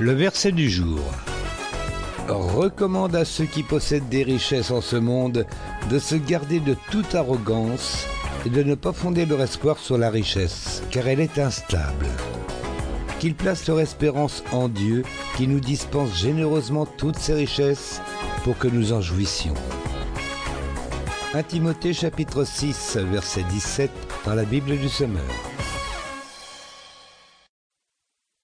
Le verset du jour recommande à ceux qui possèdent des richesses en ce monde de se garder de toute arrogance et de ne pas fonder leur espoir sur la richesse, car elle est instable. Qu'ils placent leur espérance en Dieu, qui nous dispense généreusement toutes ses richesses pour que nous en jouissions. 1 Timothée chapitre 6 verset 17 dans la Bible du Semeur.